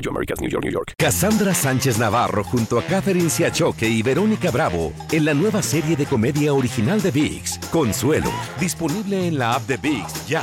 Diageo. Cassandra Sánchez Navarro junto a Catherine Siachoque y Verónica Bravo en la nueva serie de comedia original de VIX, Consuelo. Disponible en la app de VIX, ya.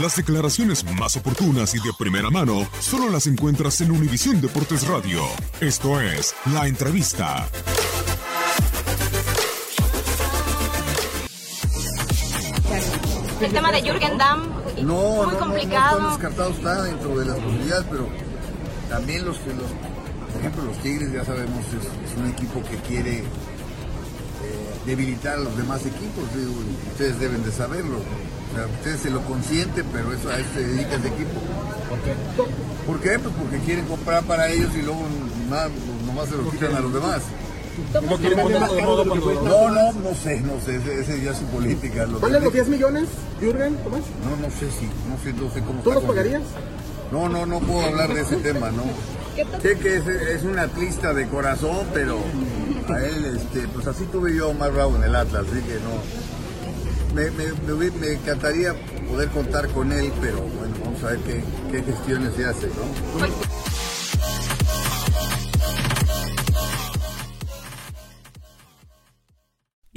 Las declaraciones más oportunas y de primera mano solo las encuentras en Univisión Deportes Radio. Esto es La Entrevista. El tema de Jürgen Damm, no, muy no, complicado. No, no, descartado está dentro de las posibilidades, pero también los que los, por ejemplo, los Tigres ya sabemos es, es un equipo que quiere debilitar a los demás equipos. Digo, ustedes deben de saberlo. O sea, ustedes se lo consienten, pero eso a eso se dedica ese equipo. ¿Por qué? ¿Por qué? Pues porque quieren comprar para ellos y luego nada, nomás se lo quitan a los demás. ¿No quieren ponerlo de moda cuando... No, no, no sé, no sé, ese, ese ya es su política. Lo ¿Vale que- los 10 millones, Jürgen, Tomás? No, no sé si, no sé, no sé cómo ¿Tú los pagarías? No, no, no puedo hablar de ese tema, ¿no? Sé que es, es un atlista de corazón, pero a él, este, pues así tuve yo más bravo en el Atlas, así que no. Me, me, me encantaría poder contar con él, pero bueno, vamos a ver qué, qué gestiones se hace, ¿no?